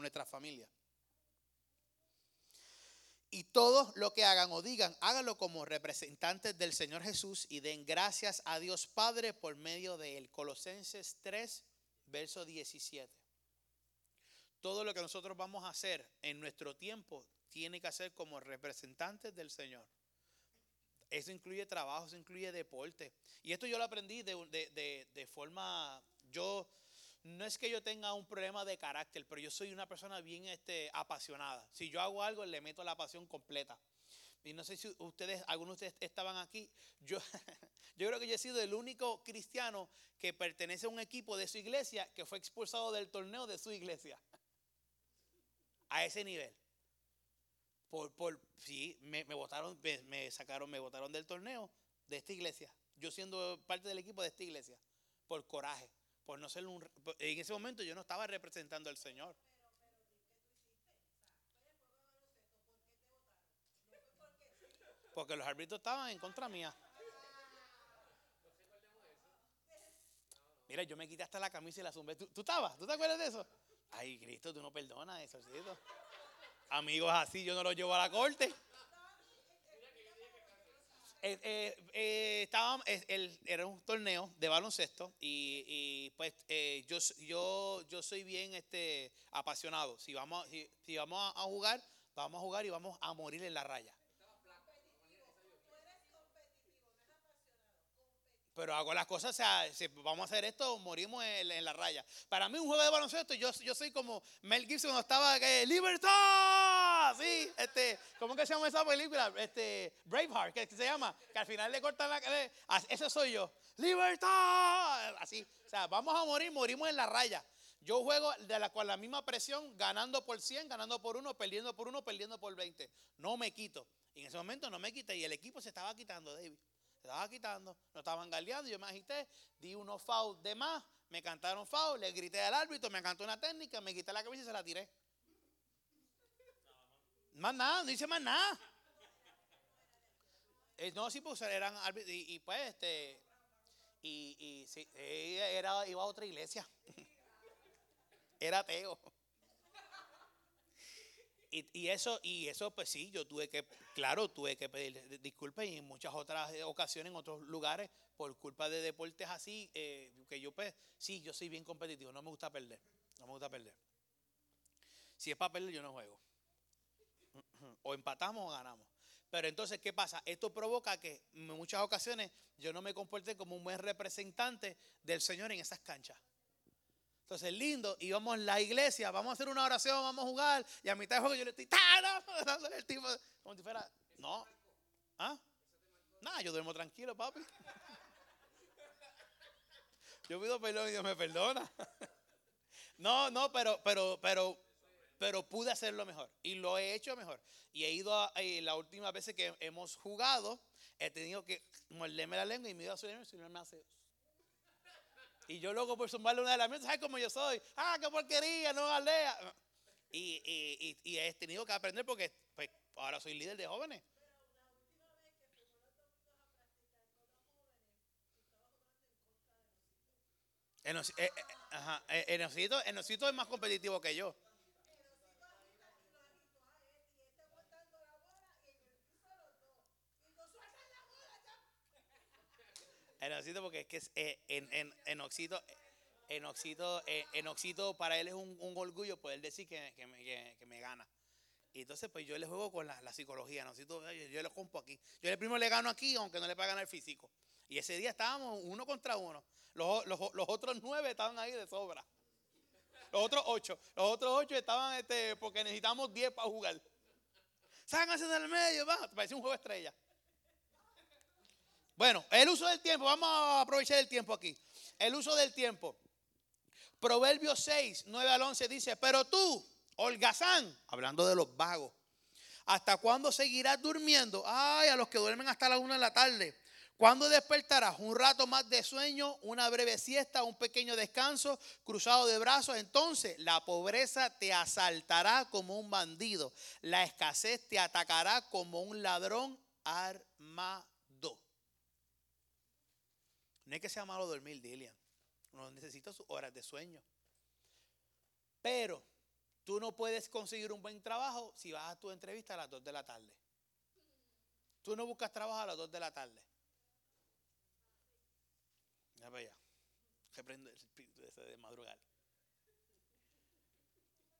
nuestra familia. Y todo lo que hagan o digan, háganlo como representantes del Señor Jesús y den gracias a Dios Padre por medio de él. Colosenses 3, verso 17. Todo lo que nosotros vamos a hacer en nuestro tiempo tiene que hacer como representantes del Señor. Eso incluye trabajo, eso incluye deporte. Y esto yo lo aprendí de, forma, yo, no es que yo tenga un problema de carácter, pero yo soy una persona bien este, apasionada. Si yo hago algo, le meto la pasión completa. Y no sé si ustedes, algunos de ustedes estaban aquí. Yo, [laughs] yo creo que yo he sido el único cristiano que pertenece a un equipo de su iglesia que fue expulsado del torneo de su iglesia. A ese nivel. Por, por, sí, me, me votaron, me, sacaron, me votaron del torneo de esta iglesia. Yo siendo parte del equipo de esta iglesia. Por coraje. Por no ser un. En ese momento yo no estaba representando al Señor. Porque los árbitros estaban en contra mía. Mira, yo me quité hasta la camisa y la zumbé. ¿Tú, tú estabas? ¿Tú te acuerdas de eso? Ay, Cristo, tú no perdonas eso, Amigos así, yo no los llevo a la corte. Eh, eh, eh, el, era un torneo de baloncesto y, pues yo, yo, yo soy bien este, apasionado. Si vamos, si, vamos a jugar, vamos a jugar y vamos a morir en la raya. Pero hago las cosas, o sea, si vamos a hacer esto, morimos en, la raya. Para mí un juego de baloncesto, yo, yo soy como Mel Gibson cuando estaba, que ¡Libertad! Sí, este, ¿cómo que se llama esa película? Este, Braveheart, que se llama, que al final le cortan la cabeza. Ese soy yo. ¡Libertad! Así, o sea, vamos a morir, morimos en la raya. Yo juego de la, con la misma presión, ganando por 100, ganando por uno, perdiendo por uno, perdiendo por 20. No me quito. Y en ese momento no me quité y el equipo se estaba quitando, David estaba quitando, no estaban galeando, yo me agité, di unos fouls de más, me cantaron foul, le grité al árbitro, me cantó una técnica, me quité la camisa y se la tiré. Más nada, no hice más nada. Eh, no, sí, pues eran árbitros, y, pues este, y, y sí, era, iba a otra iglesia. [laughs] Era ateo. Y, eso, y eso, pues sí, yo tuve que, claro, tuve que pedir disculpas y en muchas otras ocasiones, en otros lugares, por culpa de deportes así, eh, que yo, pues, sí, yo soy bien competitivo, no me gusta perder, no me gusta perder. Si es para perder, yo no juego. [clears throat] O empatamos o ganamos. Pero entonces, ¿qué pasa? Esto provoca que en muchas ocasiones yo no me comporte como un buen representante del Señor en esas canchas. Entonces, lindo, íbamos a la iglesia, vamos a hacer una oración, vamos a jugar, y a mitad de juego yo le estoy, dándole [laughs] el tipo, como si fuera, no, ¿ah? Nada, yo duermo tranquilo, papi. Yo pido perdón y Dios me perdona. [laughs] No, no, pero, pero, pero, pero pude hacerlo mejor y lo he hecho mejor. Y he ido a, la última vez que hemos jugado, he tenido que morderme la lengua y me ido a su y no me hace y yo luego por sumarle una de las mías, ¿sabes cómo yo soy? Ah, qué porquería, no alea. Y, y, y, he tenido que aprender porque pues, ahora soy líder de jóvenes. En eh, eh, eh, es más competitivo que yo. En porque es que es, eh, en, en, en Oxito, en Oxito, eh, para él es un, un orgullo poder decir que, que, me, que, me, gana. Y entonces, pues yo le juego con la, la psicología. Yo, yo le compro aquí. Yo el primero le gano aquí, aunque no le pagan el físico. Y ese día estábamos uno contra uno. Los, los, los, otros nueve estaban ahí de sobra. Los otros ocho. Los otros ocho estaban este, porque necesitamos diez para jugar. Ságanse del medio, va. Parece un juego estrella. Bueno, el uso del tiempo, vamos a aprovechar el tiempo aquí. El uso del tiempo. Proverbios 6, 9 al 11 dice, pero tú, holgazán, hablando de los vagos, ¿hasta cuándo seguirás durmiendo? Ay, a los que duermen hasta la una de la tarde. ¿Cuándo despertarás? Un rato más de sueño, una breve siesta, un pequeño descanso, cruzado de brazos. Entonces la pobreza te asaltará como un bandido. La escasez te atacará como un ladrón armado. No es que sea malo dormir, Dilian. Uno necesita sus horas de sueño. Pero tú no puedes conseguir un buen trabajo si vas a tu entrevista a las 2 de la tarde. Tú no buscas trabajo a las 2 de la tarde. Ya vaya. Que prende el espíritu de madrugar.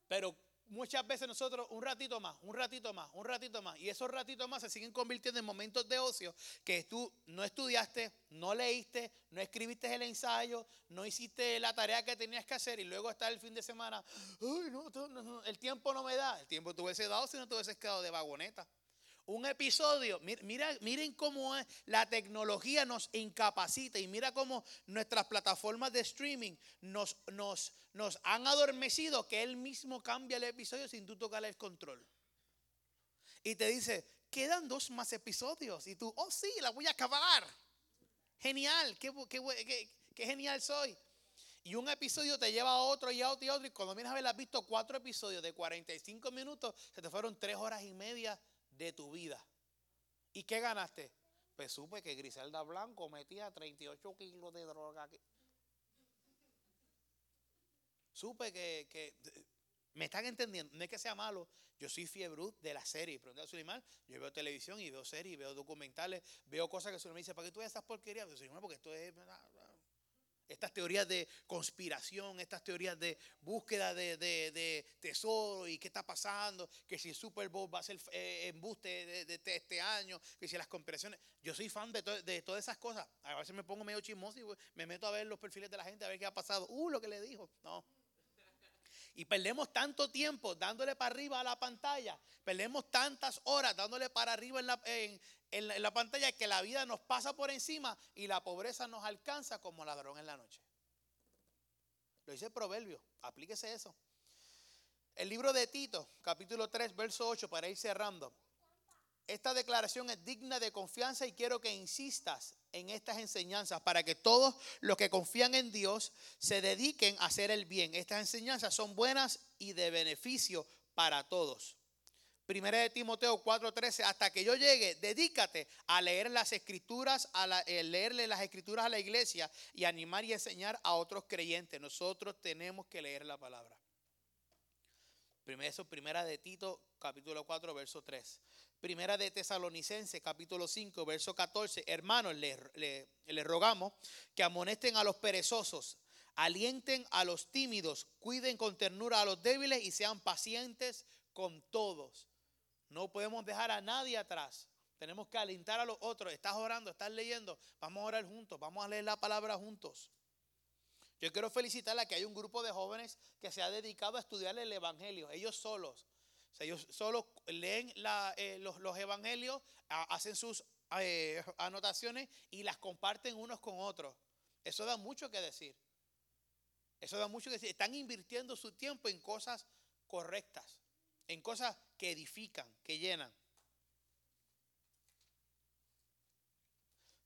Pero muchas veces nosotros un ratito más, un ratito más, un ratito más. Y esos ratitos más se siguen convirtiendo en momentos de ocio que tú no estudiaste, no leíste, no escribiste el ensayo, no hiciste la tarea que tenías que hacer y luego está el fin de semana. El tiempo no me da. El tiempo te hubiese dado si no te hubieses quedado de vagoneta un episodio, mira, miren cómo la tecnología nos incapacita y mira cómo nuestras plataformas de streaming nos, nos, nos han adormecido que él mismo cambia el episodio sin tú tocarle el control. Y te dice, quedan dos más episodios. Y tú, oh sí, la voy a acabar. Genial, qué, qué, genial soy. Y un episodio te lleva a otro y a otro y a otro. Y cuando vienes a haber visto cuatro episodios de 45 minutos, se te fueron tres horas y media de tu vida. ¿Y qué ganaste? Pues supe que Griselda Blanco metía 38 kilos de droga. Aquí. Supe que, me están entendiendo, no es que sea malo, yo soy fiebre de la serie, pero yo veo televisión y veo series, veo documentales, veo cosas que me dice, ¿para qué tú ves esas porquerías? Yo porque esto es estas teorías de conspiración, estas teorías de búsqueda de, tesoro y qué está pasando, que si el Super Bowl va a ser eh, embuste de, este año, que si las conspiraciones. Yo soy fan de, de todas esas cosas. A veces me pongo medio chismoso y me meto a ver los perfiles de la gente, a ver qué ha pasado. Uh, lo que le dijo. No. Y perdemos tanto tiempo dándole para arriba a la pantalla. Perdemos tantas horas dándole para arriba en la, en, la, pantalla que la vida nos pasa por encima y la pobreza nos alcanza como ladrón en la noche. Lo dice el proverbio. Aplíquese eso. El libro de Tito, capítulo 3, verso 8, para ir cerrando. Esta declaración es digna de confianza y quiero que insistas en estas enseñanzas para que todos los que confían en Dios se dediquen a hacer el bien. Estas enseñanzas son buenas y de beneficio para todos. Primera de Timoteo 4:13, hasta que yo llegue, dedícate a leer las escrituras, a eh, leerle las escrituras a la iglesia y animar y enseñar a otros creyentes. Nosotros tenemos que leer la palabra. Primero, primera de Tito, capítulo 4, verso 3. Primera de Tesalonicenses, capítulo 5, verso 14. Hermanos, le, rogamos que amonesten a los perezosos, alienten a los tímidos, cuiden con ternura a los débiles y sean pacientes con todos. No podemos dejar a nadie atrás. Tenemos que alentar a los otros. Estás orando, estás leyendo. Vamos a orar juntos. Vamos a leer la palabra juntos. Yo quiero felicitarla que hay un grupo de jóvenes que se ha dedicado a estudiar el Evangelio, ellos solos. Ellos solo leen eh, los, evangelios, hacen sus eh, anotaciones y las comparten unos con otros. Eso da mucho que decir. Eso da mucho que decir. Están invirtiendo su tiempo en cosas correctas, en cosas que edifican, que llenan.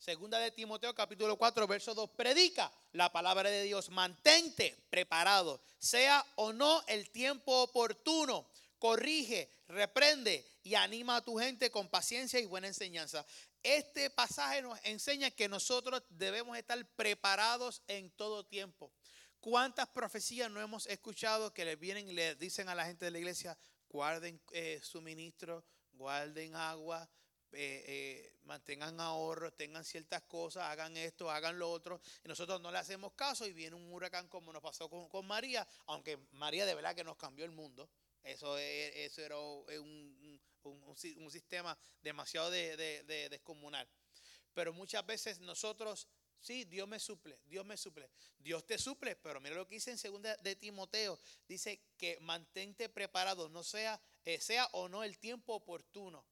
Segunda de Timoteo capítulo 4, verso 2. Predica la palabra de Dios. Mantente preparado, sea o no el tiempo oportuno. Corrige, reprende y anima a tu gente con paciencia y buena enseñanza. Este pasaje nos enseña que nosotros debemos estar preparados en todo tiempo. ¿Cuántas profecías no hemos escuchado que le vienen y le dicen a la gente de la iglesia, guarden eh, suministro, guarden agua, eh, eh, mantengan ahorros, tengan ciertas cosas, hagan esto, hagan lo otro. Y nosotros no le hacemos caso y viene un huracán como nos pasó con, María, aunque María de verdad que nos cambió el mundo. Eso, eso era un, un, sistema demasiado de, descomunal. Pero muchas veces nosotros Sí, Dios me suple, Dios me suple. Dios te suple, pero mira lo que dice en segunda de Timoteo. Dice que mantente preparado, no sea, eh, sea o no el tiempo oportuno.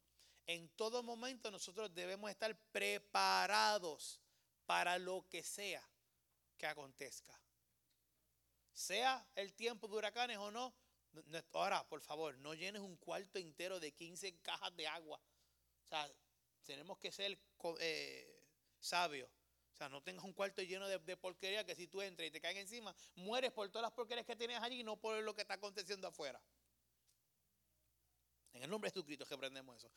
En todo momento nosotros debemos estar preparados para lo que sea que acontezca. Sea el tiempo de huracanes o no. Ahora, por favor, no llenes un cuarto entero de 15 cajas de agua. O sea, tenemos que ser eh, sabios. O sea, no tengas un cuarto lleno de, porquería que si tú entras y te caen encima, mueres por todas las porquerías que tienes allí y no por lo que está aconteciendo afuera. En el nombre de Jesucristo que aprendemos eso.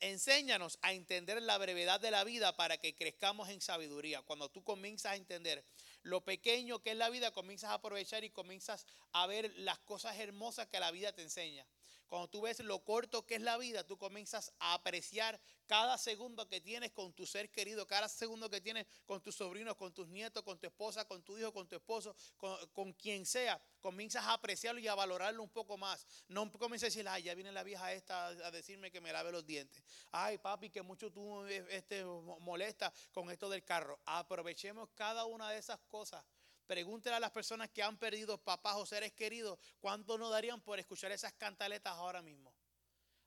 Enséñanos a entender la brevedad de la vida para que crezcamos en sabiduría. Cuando tú comienzas a entender lo pequeño que es la vida, comienzas a aprovechar y comienzas a ver las cosas hermosas que la vida te enseña. Cuando tú ves lo corto que es la vida, tú comienzas a apreciar cada segundo que tienes con tu ser querido, cada segundo que tienes con tus sobrinos, con tus nietos, con tu esposa, con tu hijo, con tu esposo, con, quien sea. Comienzas a apreciarlo y a valorarlo un poco más. No comienzas a decir, ay, ya viene la vieja esta a decirme que me lave los dientes. Ay, papi, que mucho tú este, molesta con esto del carro. Aprovechemos cada una de esas cosas Pregúntele a las personas que han perdido papás o seres queridos cuánto nos darían por escuchar esas cantaletas ahora mismo.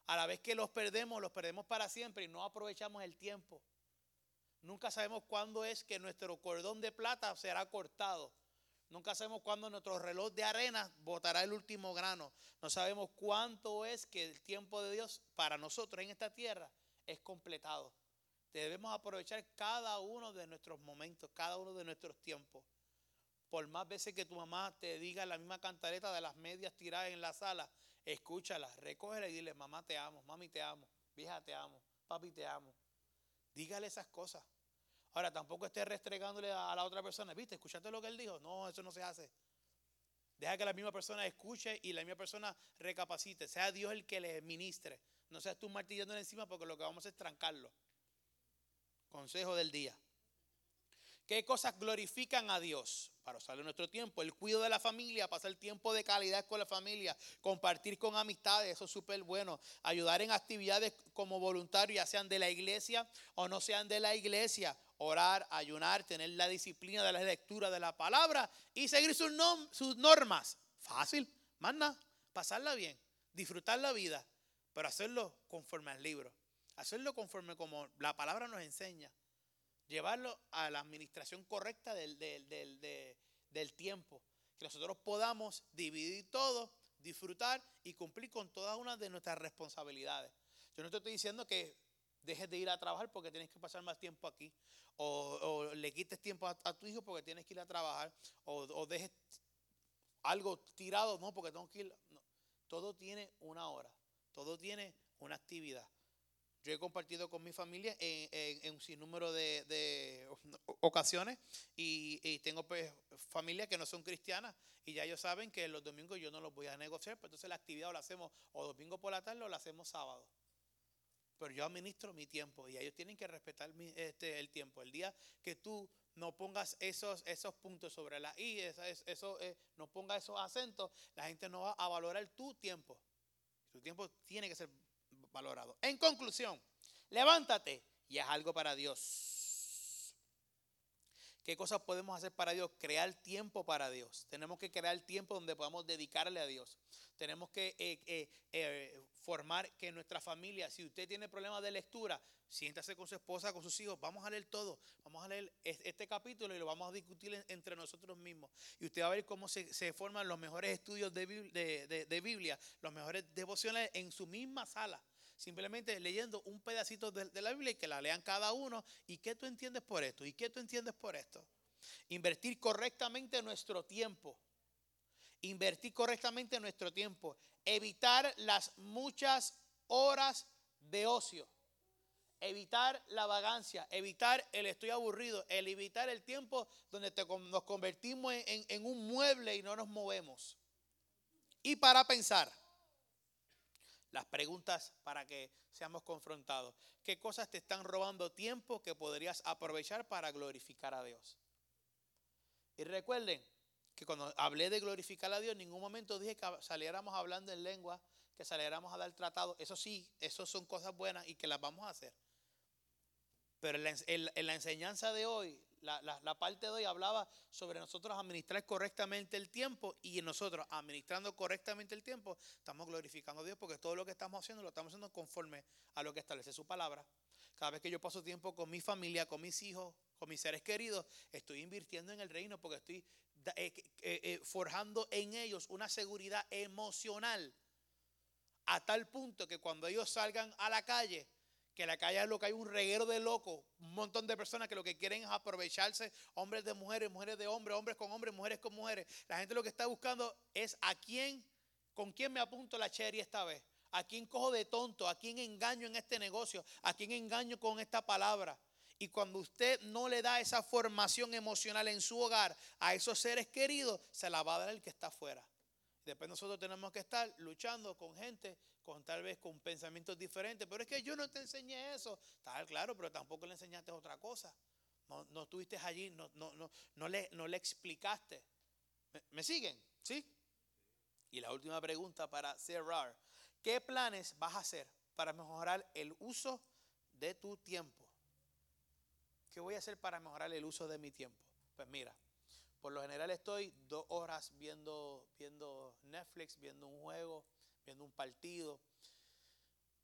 A la vez que los perdemos, los perdemos para siempre y no aprovechamos el tiempo. Nunca sabemos cuándo es que nuestro cordón de plata será cortado. Nunca sabemos cuándo nuestro reloj de arena botará el último grano. No sabemos cuánto es que el tiempo de Dios para nosotros en esta tierra es completado. Debemos aprovechar cada uno de nuestros momentos, cada uno de nuestros tiempos. Por más veces que tu mamá te diga la misma cantareta de las medias tiradas en la sala, escúchala, recógela y dile, mamá te amo, mami te amo, vieja te amo, papi, te amo. Dígale esas cosas. Ahora, tampoco esté restregándole a la otra persona, ¿viste? ¿Escuchaste lo que él dijo? No, eso no se hace. Deja que la misma persona escuche y la misma persona recapacite. Sea Dios el que le ministre. No seas tú martillándole encima porque lo que vamos a hacer es trancarlo. Consejo del día. ¿Qué cosas glorifican a Dios? Para usar nuestro tiempo, el cuidado de la familia, pasar tiempo de calidad con la familia, compartir con amistades, eso es súper bueno. Ayudar en actividades como voluntario, ya sean de la iglesia o no sean de la iglesia. Orar, ayunar, tener la disciplina de la lectura de la palabra y seguir sus, sus normas. Fácil, manda, pasarla bien, disfrutar la vida, pero hacerlo conforme al libro. Hacerlo conforme como la palabra nos enseña llevarlo a la administración correcta del, del, tiempo. Que nosotros podamos dividir todo, disfrutar y cumplir con todas una de nuestras responsabilidades. Yo no te estoy diciendo que dejes de ir a trabajar porque tienes que pasar más tiempo aquí. O, le quites tiempo a, tu hijo porque tienes que ir a trabajar. O, dejes algo tirado, no, porque tengo que ir. Todo tiene una hora. Todo tiene una actividad. Yo he compartido con mi familia en, un sinnúmero de, [laughs] ocasiones y, tengo pues familias que no son cristianas y ya ellos saben que los domingos yo no los voy a negociar, pues entonces la actividad o la hacemos o domingo por la tarde o la hacemos sábado. Pero yo administro mi tiempo y ellos tienen que respetar este, el tiempo. El día que tú no pongas esos, esos puntos sobre la I, eso, eh, no pongas esos acentos, la gente no va a valorar tu tiempo. Tu tiempo tiene que ser valorado. En conclusión, levántate y haz algo para Dios. ¿Qué cosas podemos hacer para Dios? Crear tiempo para Dios. Tenemos que crear tiempo donde podamos dedicarle a Dios. Tenemos que eh, eh, eh, formar que nuestra familia, si usted tiene problemas de lectura, siéntase con su esposa, con sus hijos, vamos a leer todo, vamos a leer este capítulo y lo vamos a discutir entre nosotros mismos. Y usted va a ver cómo se, forman los mejores estudios de, de, Biblia, los mejores devociones en su misma sala simplemente leyendo un pedacito de, la Biblia y que la lean cada uno. ¿Y qué tú entiendes por esto? ¿Y qué tú entiendes por esto? Invertir correctamente nuestro tiempo. Invertir correctamente nuestro tiempo. Evitar las muchas horas de ocio. Evitar la vagancia, evitar el estoy aburrido, el evitar el tiempo donde nos convertimos en un mueble y no nos movemos. Y para pensar, las preguntas para que seamos confrontados. ¿Qué cosas te están robando tiempo que podrías aprovechar para glorificar a Dios? Y recuerden que cuando hablé de glorificar a Dios, en ningún momento dije que saliéramos hablando en lengua, que saliéramos a dar tratado. Eso sí, eso son cosas buenas y que las vamos a hacer. Pero en la enseñanza de hoy, la, parte de hoy hablaba sobre nosotros administrar correctamente el tiempo y nosotros administrando correctamente el tiempo estamos glorificando a Dios porque todo lo que estamos haciendo lo estamos haciendo conforme a lo que establece su palabra. Cada vez que yo paso tiempo con mi familia, con mis hijos, con mis seres queridos, estoy invirtiendo en el reino porque estoy eh, eh, eh, forjando en ellos una seguridad emocional a tal punto que cuando ellos salgan a la calle que la calle es lo que hay un reguero de locos, un montón de personas que lo que quieren es aprovecharse, hombres de mujeres, mujeres de hombres, hombres con hombres, mujeres con mujeres. La gente lo que está buscando es a quién, con quién me apunto la cherry esta vez, a quién cojo de tonto, a quién engaño en este negocio, a quién engaño con esta palabra. Y cuando usted no le da esa formación emocional en su hogar a esos seres queridos, se la va a dar el que está afuera. Después nosotros tenemos que estar luchando con gente con tal vez con pensamientos diferentes, pero es que yo no te enseñé eso. Está claro, pero tampoco le enseñaste otra cosa. No, no estuviste allí, no, no, no, no, le, no le explicaste. ¿Me, siguen? ¿Sí? Y la última pregunta para cerrar. ¿Qué planes vas a hacer para mejorar el uso de tu tiempo? ¿Qué voy a hacer para mejorar el uso de mi tiempo? Pues mira, por lo general estoy dos horas viendo, viendo Netflix, viendo un juego, viendo un partido.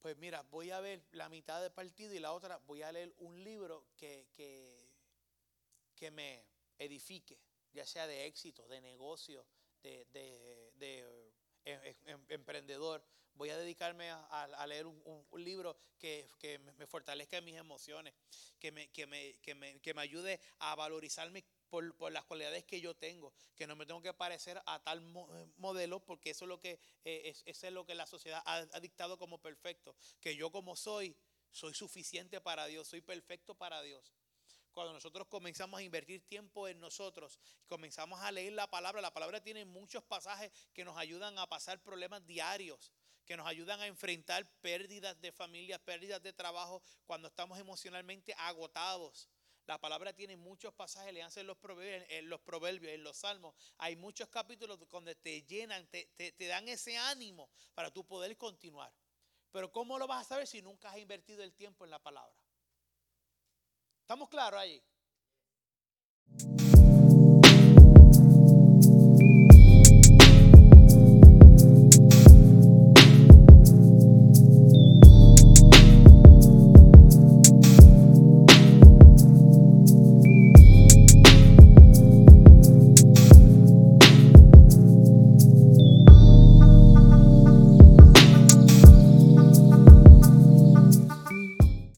Pues mira, voy a ver la mitad del partido y la otra voy a leer un libro que, que, me edifique, ya sea de éxito, de negocio, de, em, em, em, emprendedor. Voy a dedicarme a, leer un, libro que, me fortalezca mis emociones, que me, que, me, que, me, que me ayude a valorizarme por, las cualidades que yo tengo, que no me tengo que parecer a tal eh, modelo, porque eso es lo que, eh, es, es lo que la sociedad ha, dictado como perfecto, que yo como soy, Soy suficiente para Dios, soy perfecto para Dios. Cuando nosotros comenzamos a invertir tiempo en nosotros, comenzamos a leer la palabra, la palabra tiene muchos pasajes que nos ayudan a pasar problemas diarios, que nos ayudan a enfrentar pérdidas de familia, pérdidas de trabajo, cuando estamos emocionalmente agotados. La palabra tiene muchos pasajes, le hacen los proverbios, en los proverbios, en los salmos. Hay muchos capítulos donde te llenan, te, te dan ese ánimo para tú poder continuar. Pero ¿cómo lo vas a saber si nunca has invertido el tiempo en la palabra? ¿Estamos claros ahí?